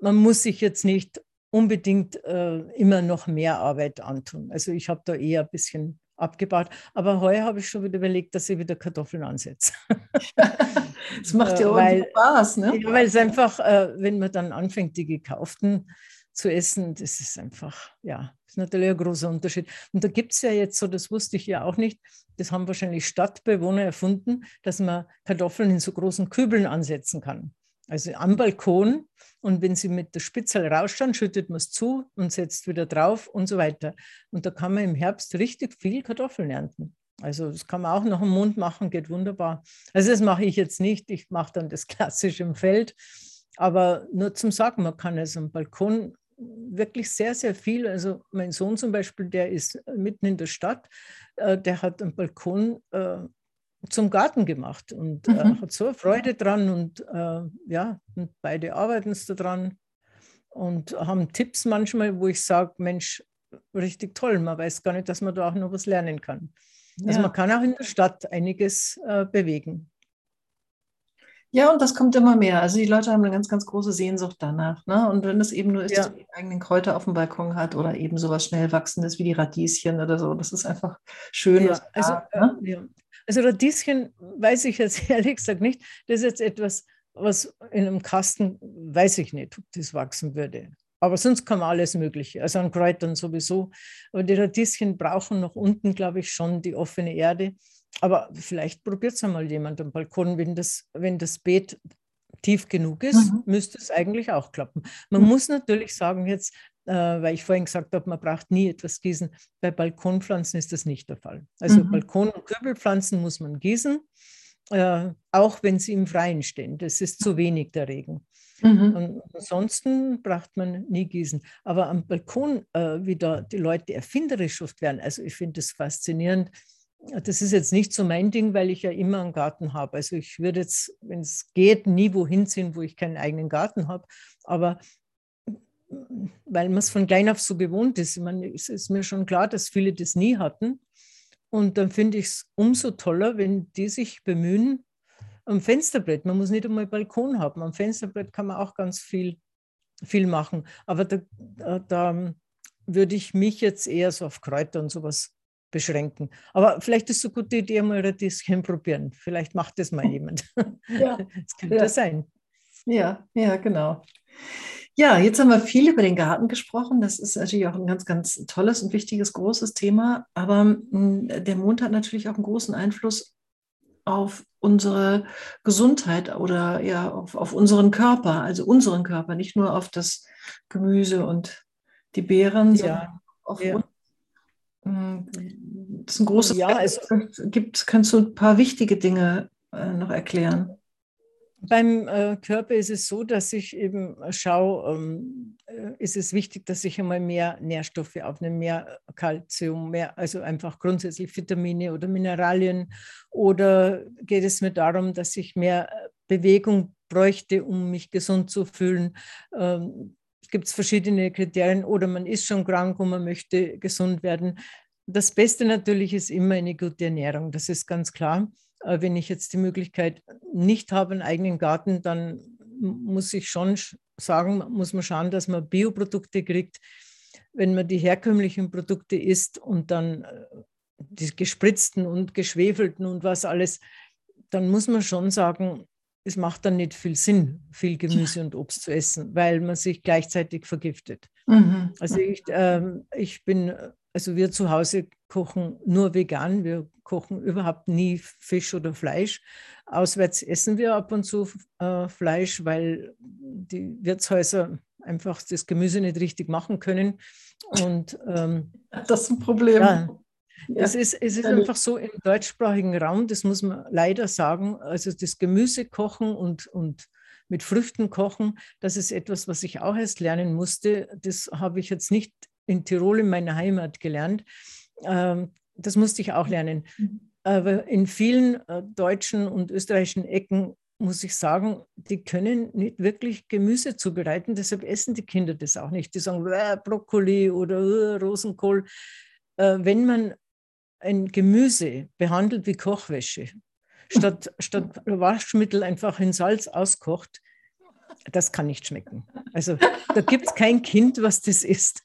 man muss sich jetzt nicht unbedingt äh, immer noch mehr Arbeit antun. Also ich habe da eher ein bisschen abgebaut. Aber heuer habe ich schon wieder überlegt, dass ich wieder Kartoffeln ansetze. [LAUGHS] das macht ja auch weil, Spaß, ne? Ja, weil es einfach, äh, wenn man dann anfängt, die gekauften zu essen, das ist einfach, ja, ist natürlich ein großer Unterschied. Und da gibt es ja jetzt so, das wusste ich ja auch nicht, das haben wahrscheinlich Stadtbewohner erfunden, dass man Kartoffeln in so großen Kübeln ansetzen kann. Also am Balkon und wenn sie mit der Spitzel rausschauen, schüttet man es zu und setzt wieder drauf und so weiter. Und da kann man im Herbst richtig viel Kartoffeln ernten. Also das kann man auch noch im Mund machen, geht wunderbar. Also das mache ich jetzt nicht, ich mache dann das [LAUGHS] klassisch im Feld. Aber nur zum Sagen, man kann es am Balkon wirklich sehr, sehr viel. Also mein Sohn zum Beispiel, der ist mitten in der Stadt, äh, der hat am Balkon äh, zum Garten gemacht und äh, mhm. äh, hat so Freude dran und äh, ja, und beide arbeiten es daran und haben Tipps manchmal, wo ich sage, Mensch, richtig toll, man weiß gar nicht, dass man da auch noch was lernen kann. Also ja. man kann auch in der Stadt einiges äh, bewegen. Ja, und das kommt immer mehr. Also die Leute haben eine ganz, ganz große Sehnsucht danach. Ne? Und wenn es eben nur ist, ja. dass man die eigenen Kräuter auf dem Balkon hat oder eben sowas schnell wachsendes wie die Radieschen oder so, das ist einfach schön. Ja, also, ne? ja. Also Radieschen weiß ich jetzt [LAUGHS] ehrlich gesagt nicht. Das ist jetzt etwas, was in einem Kasten, weiß ich nicht, ob das wachsen würde. Aber sonst kann man alles Mögliche, also an Kräutern sowieso. Aber die Radieschen brauchen noch unten, glaube ich, schon die offene Erde. Aber vielleicht probiert es einmal jemand am Balkon, wenn das, wenn das Beet tief genug ist, mhm. müsste es eigentlich auch klappen. Man mhm. muss natürlich sagen, jetzt äh, weil ich vorhin gesagt habe, man braucht nie etwas gießen. Bei Balkonpflanzen ist das nicht der Fall. Also mhm. Balkon- und Kürbelpflanzen muss man gießen, äh, auch wenn sie im Freien stehen. Das ist zu wenig der Regen. Mhm. Und ansonsten braucht man nie gießen. Aber am Balkon, äh, wie da die Leute erfinderisch oft werden, also ich finde das faszinierend. Das ist jetzt nicht so mein Ding, weil ich ja immer einen Garten habe. Also ich würde jetzt, wenn es geht, nie wohin ziehen, wo ich keinen eigenen Garten habe. Aber weil man es von klein auf so gewohnt ist. Ich meine, es ist mir schon klar, dass viele das nie hatten. Und dann finde ich es umso toller, wenn die sich bemühen, am Fensterbrett, man muss nicht einmal Balkon haben, am Fensterbrett kann man auch ganz viel, viel machen. Aber da, da, da würde ich mich jetzt eher so auf Kräuter und sowas beschränken. Aber vielleicht ist es eine gute Idee, mal ein Radieschen probieren. Vielleicht macht das mal jemand. Ja. [LAUGHS] Das könnte ja. sein. Ja, ja, genau. Ja, jetzt haben wir viel über den Garten gesprochen. Das ist natürlich auch ein ganz, ganz tolles und wichtiges, großes Thema. Aber hm, der Mond hat natürlich auch einen großen Einfluss auf unsere Gesundheit oder ja auf, auf unseren Körper, also unseren Körper, nicht nur auf das Gemüse und die Beeren, ja. sondern auf ja. Hm, das ist ein großes ja, also, gibt, kannst du ein paar wichtige Dinge äh, noch erklären? Beim äh, Körper ist es so, dass ich eben schaue, ähm, äh, ist es wichtig, dass ich einmal mehr Nährstoffe aufnehme, mehr Kalzium, mehr, also einfach grundsätzlich Vitamine oder Mineralien. Oder geht es mir darum, dass ich mehr Bewegung bräuchte, um mich gesund zu fühlen? Ähm, gibt es verschiedene Kriterien oder man ist schon krank und man möchte gesund werden. Das Beste natürlich ist immer eine gute Ernährung, das ist ganz klar. Äh, wenn ich jetzt die Möglichkeit nicht habe, einen eigenen Garten, dann muss ich schon sagen, muss man schauen, dass man Bioprodukte kriegt. Wenn man die herkömmlichen Produkte isst und dann äh, die gespritzten und geschwefelten und was alles, dann muss man schon sagen, es macht dann nicht viel Sinn, viel Gemüse und Obst zu essen, weil man sich gleichzeitig vergiftet. Mhm. Also ich, ähm, ich bin, also wir zu Hause kochen nur vegan, wir kochen überhaupt nie Fisch oder Fleisch. Auswärts essen wir ab und zu äh, Fleisch, weil die Wirtshäuser einfach das Gemüse nicht richtig machen können. Und ähm, das ist ein Problem. Ja, ja. Es ist, es ist einfach so im deutschsprachigen Raum, das muss man leider sagen, also das Gemüse kochen und, und mit Früchten kochen, das ist etwas, was ich auch erst lernen musste. Das habe ich jetzt nicht in Tirol in meiner Heimat gelernt. Ähm, das musste ich auch lernen. Mhm. Aber in vielen äh, deutschen und österreichischen Ecken muss ich sagen, die können nicht wirklich Gemüse zubereiten, deshalb essen die Kinder das auch nicht. Die sagen Brokkoli oder Rosenkohl. Äh, wenn man ein Gemüse behandelt wie Kochwäsche, statt, [LAUGHS] statt Waschmittel einfach in Salz auskocht, das kann nicht schmecken. Also da gibt es kein Kind, was das isst.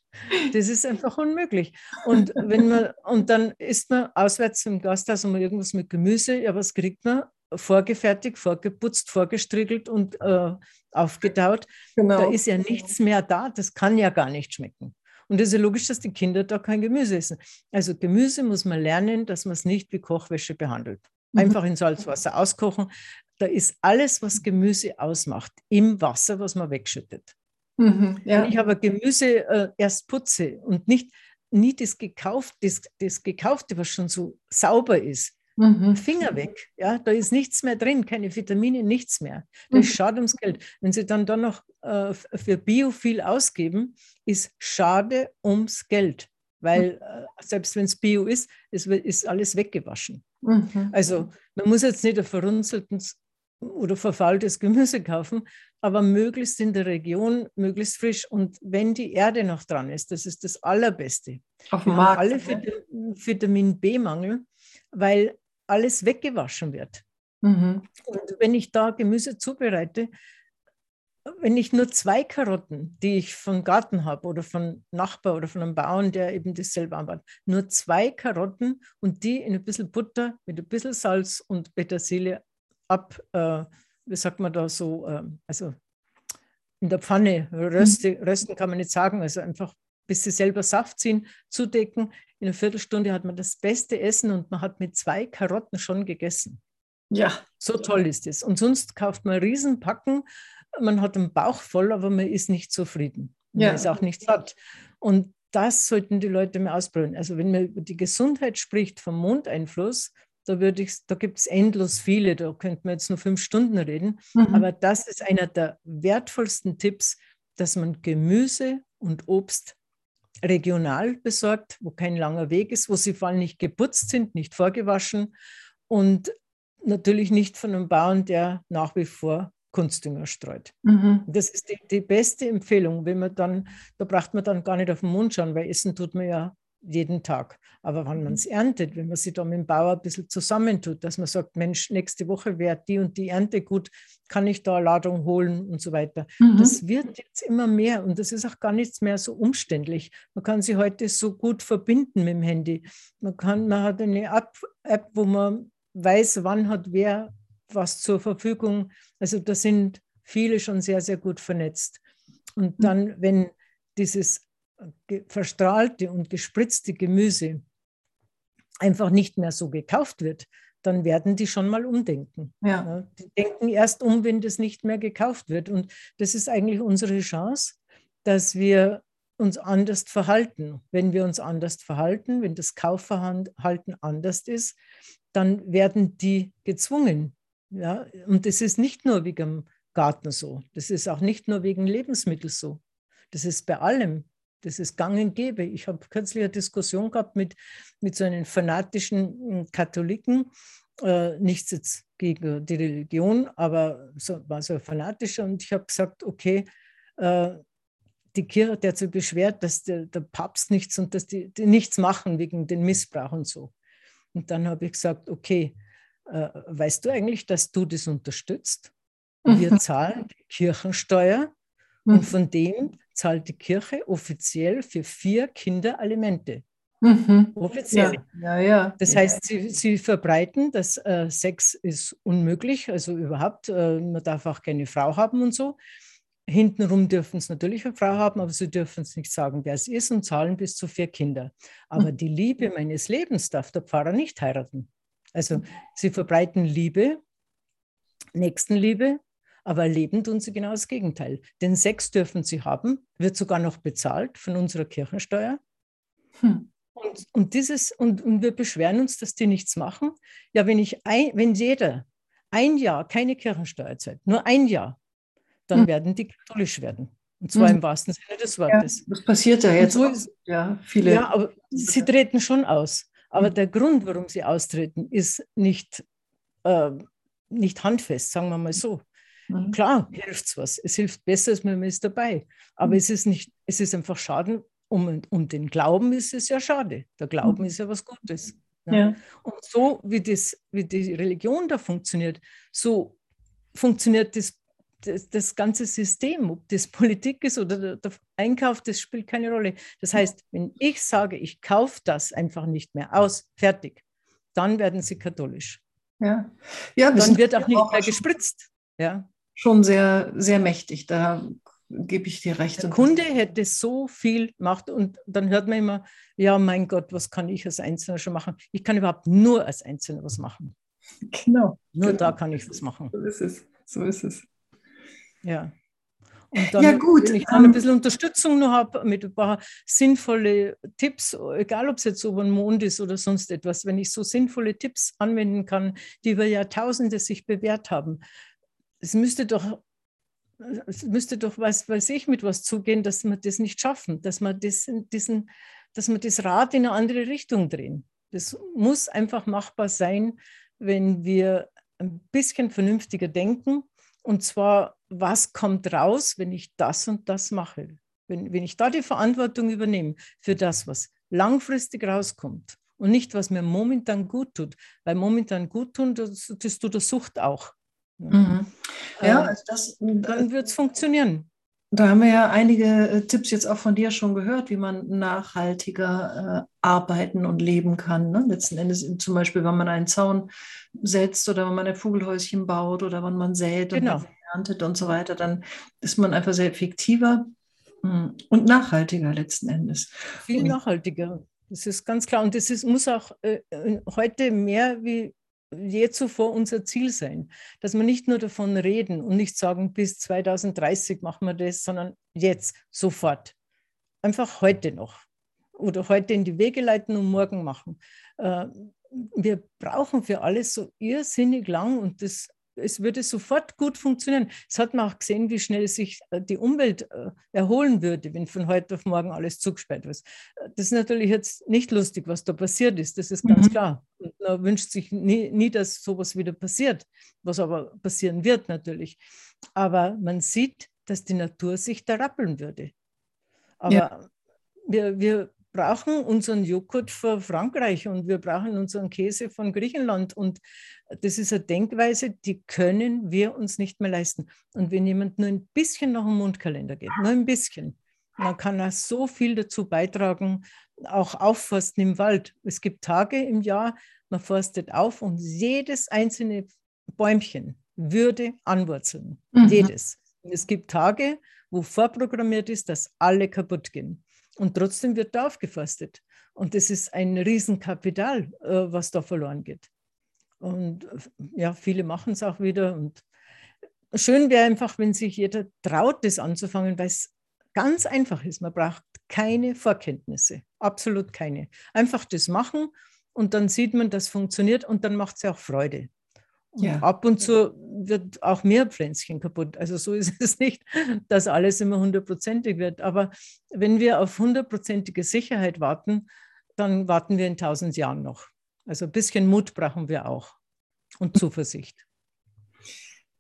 Das ist einfach unmöglich. Und, wenn man, und dann isst man auswärts im Gasthaus mal irgendwas mit Gemüse, ja, was kriegt man? Vorgefertigt, vorgeputzt, vorgestriegelt und äh, aufgetaut. Genau. Da ist ja nichts mehr da. Das kann ja gar nicht schmecken. Und es ist ja logisch, dass die Kinder da kein Gemüse essen. Also Gemüse muss man lernen, dass man es nicht wie Kochwäsche behandelt. Mhm. Einfach in Salzwasser auskochen. Da ist alles, was Gemüse ausmacht, im Wasser, was man wegschüttet. Mhm, ja. Wenn ich aber Gemüse äh, erst putze und nicht, nie das, gekauft, das, das Gekaufte, was schon so sauber ist, Mhm. Finger weg. Ja, da ist nichts mehr drin, keine Vitamine, nichts mehr. Das mhm. ist schade ums Geld. Wenn Sie dann, dann noch äh, für Bio viel ausgeben, ist schade ums Geld. Weil mhm. äh, selbst wenn es Bio ist, es ist alles weggewaschen. Mhm. Also man muss jetzt nicht ein verrunzeltes oder verfaultes Gemüse kaufen, aber möglichst in der Region, möglichst frisch. Und wenn die Erde noch dran ist, das ist das Allerbeste. Auf dem Markt. alle Vitamin B-Mangel, weil alles weggewaschen wird. Mhm. Und wenn ich da Gemüse zubereite, wenn ich nur zwei Karotten, die ich vom Garten habe oder von Nachbar oder von einem Bauern, der eben das selber anbaut, nur zwei Karotten und die in ein bisschen Butter mit ein bisschen Salz und Petersilie ab, äh, wie sagt man da so, äh, also in der Pfanne röste, mhm. rösten kann man nicht sagen, also einfach bis sie selber Saft ziehen, zudecken. In einer Viertelstunde hat man das beste Essen und man hat mit zwei Karotten schon gegessen. Ja. So toll ist es. Und sonst kauft man Riesenpacken, man hat einen Bauch voll, aber man ist nicht zufrieden. Man ja. ist auch nicht satt. Und das sollten die Leute mehr ausprobieren. Also wenn man über die Gesundheit spricht, vom Mondeinfluss, da, da gibt es endlos viele, da könnte man jetzt nur fünf Stunden reden. Mhm. Aber das ist einer der wertvollsten Tipps, dass man Gemüse und Obst regional besorgt, wo kein langer Weg ist, wo sie vor allem nicht geputzt sind, nicht vorgewaschen und natürlich nicht von einem Bauern, der nach wie vor Kunstdünger streut. Mhm. Das ist die, die, beste Empfehlung, wenn man dann, da braucht man dann gar nicht auf den Mund schauen, weil essen tut man ja jeden Tag. Aber wenn man es erntet, wenn man sich da mit dem Bauer ein bisschen zusammentut, dass man sagt, Mensch, nächste Woche wäre die und die Ernte gut, kann ich da eine Ladung holen und so weiter. Mhm. Das wird jetzt immer mehr und das ist auch gar nichts mehr so umständlich. Man kann sich heute so gut verbinden mit dem Handy. Man, kann, man hat eine App, App, wo man weiß, wann hat wer was zur Verfügung. Also da sind viele schon sehr, sehr gut vernetzt. Und mhm. dann, wenn dieses verstrahlte und gespritzte Gemüse einfach nicht mehr so gekauft wird, dann werden die schon mal umdenken. Ja. Die denken erst um, wenn das nicht mehr gekauft wird. Und das ist eigentlich unsere Chance, dass wir uns anders verhalten. Wenn wir uns anders verhalten, wenn das Kaufverhalten anders ist, dann werden die gezwungen. Ja? Und das ist nicht nur wegen dem Garten so, das ist auch nicht nur wegen Lebensmitteln so. Das ist bei allem. Das ist gang und gäbe. Ich habe kürzlich eine Diskussion gehabt mit, mit so einem fanatischen hm, Katholiken, äh, nichts jetzt gegen die Religion, aber so, war so ein fanatischer. Und ich habe gesagt, okay, äh, die Kirche, hat sich beschwert, dass der, der Papst nichts und dass die, die, nichts machen wegen den Missbrauch und so. Und dann habe ich gesagt, okay, äh, weißt du eigentlich, dass du das unterstützt? Wir mhm. zahlen die Kirchensteuer mhm. und von dem zahlt die Kirche offiziell für vier Kinder Alimente. Mhm. Offiziell. Ja, ja, ja. Das heißt, sie, sie verbreiten, dass äh, Sex ist unmöglich, also überhaupt, äh, man darf auch keine Frau haben und so. Hintenrum dürfen es natürlich eine Frau haben, aber sie dürfen es nicht sagen, wer es ist und zahlen bis zu vier Kinder. Aber mhm. die Liebe meines Lebens darf der Pfarrer nicht heiraten. Also sie verbreiten Liebe, Nächstenliebe, aber leben tun sie genau das Gegenteil. Den Sex dürfen sie haben, wird sogar noch bezahlt von unserer Kirchensteuer. Hm. Und, und, dieses, und, und wir beschweren uns, dass die nichts machen. Ja, wenn, ich ein, wenn jeder ein Jahr keine Kirchensteuer zahlt, nur ein Jahr, dann hm. werden die katholisch werden. Und zwar hm. im wahrsten Sinne des Wortes. Ja, das passiert ja jetzt. So ist, ja, viele. Ja, aber sie treten schon aus. Aber hm. der Grund, warum sie austreten, ist nicht, äh, nicht handfest, sagen wir mal so. Mhm. Klar hilft es was. Es hilft besser, als man ist dabei. Aber mhm. es ist nicht, es ist einfach schade. Um, um den Glauben ist es ja schade. Der Glauben mhm. ist ja was Gutes. Ja. Ja. Und so wie, das, wie die Religion da funktioniert, so funktioniert das, das, das ganze System, ob das Politik ist oder der, der, Einkauf, das spielt keine Rolle. Das heißt, wenn ich sage, ich kaufe das einfach nicht mehr aus, fertig, dann werden sie katholisch. Ja. Ja, dann wird auch nicht auch mehr gespritzt. Ja schon sehr, sehr mächtig. Da gebe ich dir recht. Der Kunde hätte so viel Macht und dann hört man immer, ja, mein Gott, was kann ich als Einzelner schon machen? Ich kann überhaupt nur als Einzelner was machen. Genau. Nur genau. da kann ich was machen. So ist es. So ist es. Ja. Und dann, ja, gut. wenn ich dann ein ähm, bisschen Unterstützung noch habe mit ein paar sinnvolle Tipps, egal ob es jetzt über den Mond ist oder sonst etwas, wenn ich so sinnvolle Tipps anwenden kann, die über Jahrtausende sich bewährt haben, es müsste doch, es müsste doch, was weiß ich, mit was zugehen, dass wir das nicht schaffen, dass wir das, diesen, dass wir das Rad in eine andere Richtung drehen. Das muss einfach machbar sein, wenn wir ein bisschen vernünftiger denken. Und zwar, was kommt raus, wenn ich das und das mache? Wenn, wenn ich da die Verantwortung übernehme für das, was langfristig rauskommt und nicht, was mir momentan gut tut. Weil momentan gut tun, das, das tut der Sucht auch. Mhm. Ja, ähm, also das, dann wird es funktionieren. Da haben wir ja einige äh, Tipps jetzt auch von dir schon gehört, wie man nachhaltiger äh, arbeiten und leben kann. Ne? Letzten Endes zum Beispiel, wenn man einen Zaun setzt oder wenn man ein Vogelhäuschen baut oder wenn man sät genau. und erntet und so weiter, dann ist man einfach sehr effektiver hm, und nachhaltiger letzten Endes. Viel nachhaltiger. Das ist ganz klar. Und das ist, muss auch äh, heute mehr wie je zuvor unser Ziel sein, dass wir nicht nur davon reden und nicht sagen, bis 2030 machen wir das, sondern jetzt, sofort. Einfach heute noch oder heute in die Wege leiten und morgen machen. Äh, wir brauchen für alles so irrsinnig lang und das es würde sofort gut funktionieren. Es hat man auch gesehen, wie schnell sich äh, die Umwelt äh, erholen würde, wenn von heute auf morgen alles zugesperrt wird. Äh, das ist natürlich jetzt nicht lustig, was da passiert ist, das ist ganz mhm. klar. Und man wünscht sich nie, nie, dass sowas wieder passiert, was aber passieren wird natürlich. Aber man sieht, dass die Natur sich da rappeln würde. Aber ja. wir, wir brauchen unseren Joghurt von Frankreich und wir brauchen unseren Käse von Griechenland. Und das ist eine Denkweise, die können wir uns nicht mehr leisten. Und wenn jemand nur ein bisschen nach dem Mundkalender geht, nur ein bisschen, dann kann er so viel dazu beitragen, auch aufforsten im Wald. Es gibt Tage im Jahr, man forstet auf und jedes einzelne Bäumchen würde anwurzeln. Mhm. Jedes. Es gibt Tage, wo vorprogrammiert ist, dass alle kaputt gehen. Und trotzdem wird da aufgeforstet. Und das ist ein Riesenkapital, äh, was da verloren geht. Und äh, ja, viele machen es auch wieder. Und schön wäre einfach, wenn sich jeder traut, das anzufangen, weil es ganz einfach ist. Man braucht keine Vorkenntnisse, absolut keine. Einfach das machen und dann sieht man, das funktioniert und dann macht es ja auch Freude. Ja. ab und zu wird auch mehr Pflänzchen kaputt. Also so [LAUGHS] ist es nicht, dass alles immer hundertprozentig wird. Aber wenn wir auf hundertprozentige Sicherheit warten, dann warten wir in tausend Jahren noch. Also ein bisschen Mut brauchen wir auch und Zuversicht.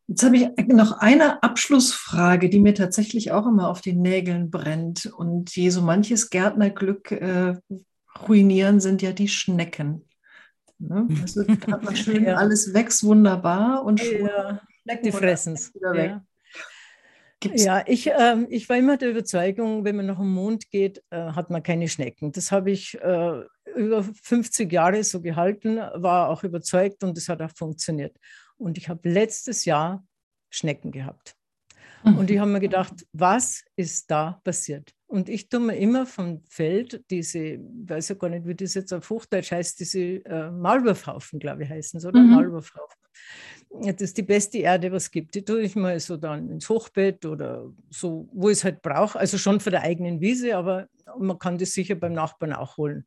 Jetzt habe ich noch eine Abschlussfrage, die mir tatsächlich auch immer auf den Nägeln brennt. Und je so manches Gärtnerglück äh, ruinieren, sind ja die Schnecken. Ne? Also hat man schön, ja. alles wächst wunderbar und ja. die fressen es. Ja. ja, ich, äh, ich war immer der Überzeugung, wenn man nach dem Mond geht, äh, hat man keine Schnecken. Das habe ich äh, über 50 Jahre so gehalten, war auch überzeugt und es hat auch funktioniert. Und ich habe letztes Jahr Schnecken gehabt. Mhm. Und ich habe mir gedacht, was ist da passiert? Und ich tue mir immer vom Feld diese, ich weiß ja gar nicht, wie das jetzt auf Hochdeutsch heißt, diese äh, Maulwurfhaufen, glaube ich, heißen es, oder? Mhm. Maulwurfhaufen. Das ist die beste Erde, was es gibt. Die tue ich mal so dann ins Hochbett oder so, wo ich es halt brauche. Also schon für der eigenen Wiese, aber man kann das sicher beim Nachbarn auch holen.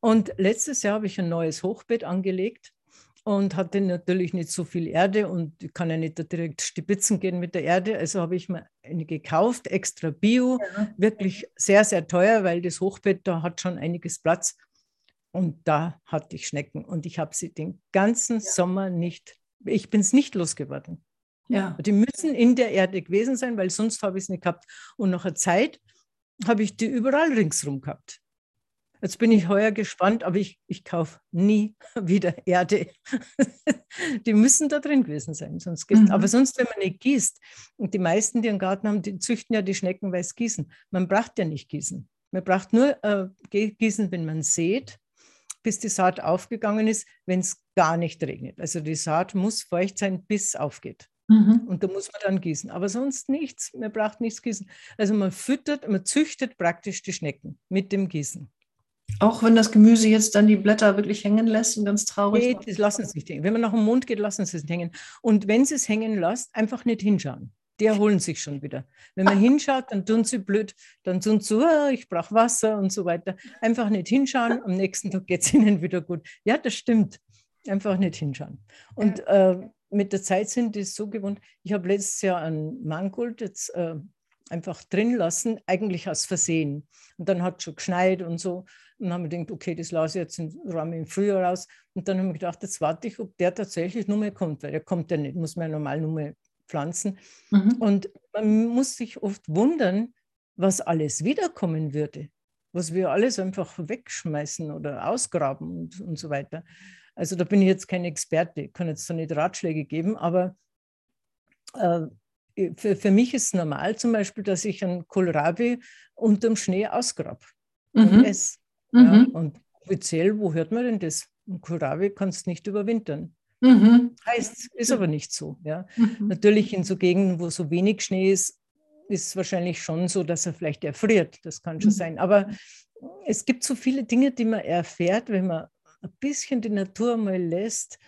Und letztes Jahr habe ich ein neues Hochbett angelegt und hatte natürlich nicht so viel Erde und ich kann ja nicht direkt stibitzen gehen mit der Erde. Also habe ich mir eine gekauft, extra Bio, ja. wirklich sehr, sehr teuer, weil das Hochbett da hat schon einiges Platz. Und da hatte ich Schnecken und ich habe sie den ganzen ja. Sommer nicht, ich bin es nicht losgeworden. Ja. Die müssen in der Erde gewesen sein, weil sonst habe ich es nicht gehabt. Und nach einer Zeit habe ich die überall ringsrum gehabt. Jetzt bin ich heuer gespannt, aber ich, ich kaufe nie [LAUGHS] wieder Erde. [LAUGHS] die müssen da drin gewesen sein. Sonst mhm. Aber sonst, wenn man nicht gießt, und die meisten, die einen Garten haben, die züchten ja die Schnecken, weil sie gießen. Man braucht ja nicht gießen. Man braucht nur äh, gießen, wenn man sät, bis die Saat aufgegangen ist, wenn es gar nicht regnet. Also die Saat muss feucht sein, bis aufgeht. Mhm. Und da muss man dann gießen. Aber sonst nichts. Man braucht nichts gießen. Also man füttert, man züchtet praktisch die Schnecken mit dem Gießen. Auch wenn das Gemüse jetzt dann die Blätter wirklich hängen lässt und ganz traurig Nee, das lassen es nicht hängen. Wenn man nach dem Mond geht, lassen sie es nicht hängen. Und wenn sie es hängen lässt, einfach nicht hinschauen. Die erholen sich schon wieder. Wenn man [LAUGHS] hinschaut, dann tun sie blöd, dann tun sie so, ah, ich brauche Wasser und so weiter. Einfach nicht hinschauen, am nächsten Tag geht es [LAUGHS] ihnen wieder gut. Ja, das stimmt. Einfach nicht hinschauen. Und äh, mit der Zeit sind die so gewohnt. Ich habe letztes Jahr ein Mangold jetzt äh, einfach drin lassen, eigentlich aus Versehen. Und dann hat es schon geschneit und so. Und dann haben wir gedacht, okay, das lasse ich jetzt im, Raum im Frühjahr raus. Und dann haben wir gedacht, jetzt warte ich, ob der tatsächlich nur mehr kommt, weil der kommt ja nicht, muss man ja normal nur mehr pflanzen. Mhm. Und man muss sich oft wundern, was alles wiederkommen würde, was wir alles einfach wegschmeißen oder ausgraben und, und so weiter. Also da bin ich jetzt kein Experte, kann jetzt da nicht Ratschläge geben, aber äh, für, für mich ist es normal zum Beispiel, dass ich einen Kohlrabi unterm Schnee ausgrabe mhm. und esse. Mhm. Ja, und offiziell, wo hört man denn das? Ein Kohlrabi kannst du nicht überwintern. Mhm. Heißt, ist aber nicht so. Ja. Mhm. Natürlich in so Gegenden, wo so wenig Schnee ist, ist es wahrscheinlich schon so, dass er vielleicht erfriert. Das kann schon mhm. sein. Aber es gibt so viele Dinge, die man erfährt, wenn man ein bisschen die Natur mal lässt.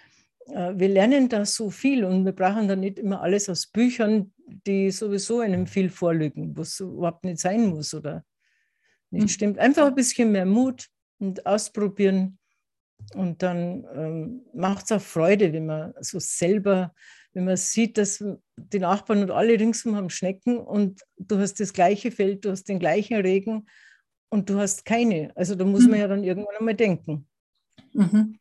Äh, wir lernen da so viel und wir brauchen da nicht immer alles aus Büchern, die sowieso einem viel vorlügen, was überhaupt nicht sein muss oder nicht mhm. stimmt. Einfach ein bisschen mehr Mut und ausprobieren. Und dann ähm, macht es auch Freude, wenn man so selber, wenn man sieht, dass die Nachbarn und alle ringsum haben Schnecken und du hast das gleiche Feld, du hast den gleichen Regen und du hast keine. Also da muss man mhm. ja dann irgendwann einmal denken. Mhm.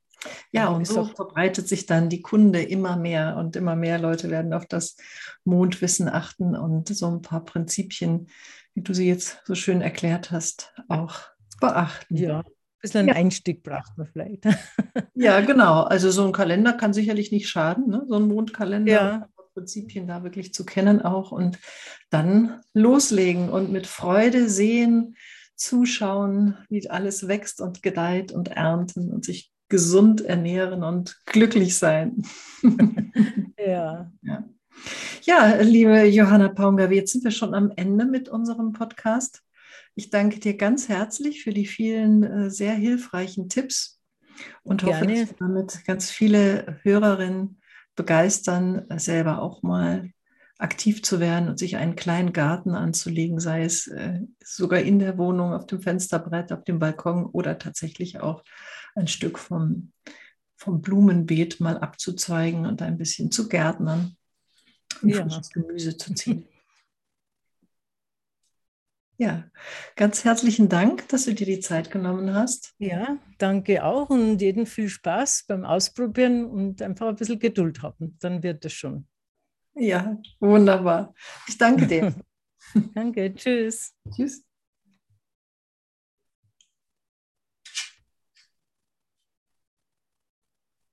Ja, und so verbreitet sich dann die Kunde immer mehr und immer mehr Leute werden auf das Mondwissen achten und so ein paar Prinzipien, wie du sie jetzt so schön erklärt hast, auch beachten. Ja, ein bisschen ja. Einstieg braucht man vielleicht. [LAUGHS] ja, genau. Also so ein Kalender kann sicherlich nicht schaden, ne? so ein Mondkalender. Ja. Prinzipien da wirklich zu kennen auch und dann loslegen und mit Freude sehen, zuschauen, wie alles wächst und gedeiht und ernten und sich gesund ernähren und glücklich sein. [LAUGHS] ja. ja. Ja, liebe Johanna Paunga, jetzt sind wir schon am Ende mit unserem Podcast. Ich danke dir ganz herzlich für die vielen äh, sehr hilfreichen Tipps und Gerne. hoffe, dass wir damit ganz viele Hörerinnen begeistern, selber auch mal aktiv zu werden und sich einen kleinen Garten anzulegen, sei es äh, sogar in der Wohnung, auf dem Fensterbrett, auf dem Balkon oder tatsächlich auch ein Stück vom, vom Blumenbeet mal abzuzweigen und ein bisschen zu gärtnern und ja. frisches Gemüse zu ziehen. [LAUGHS] Ja, ganz herzlichen Dank, dass du dir die Zeit genommen hast. Ja, danke auch und jeden viel Spaß beim Ausprobieren und einfach ein bisschen Geduld haben. Dann wird es schon. Ja, wunderbar. Ich danke dir. [LAUGHS] danke, tschüss. Tschüss.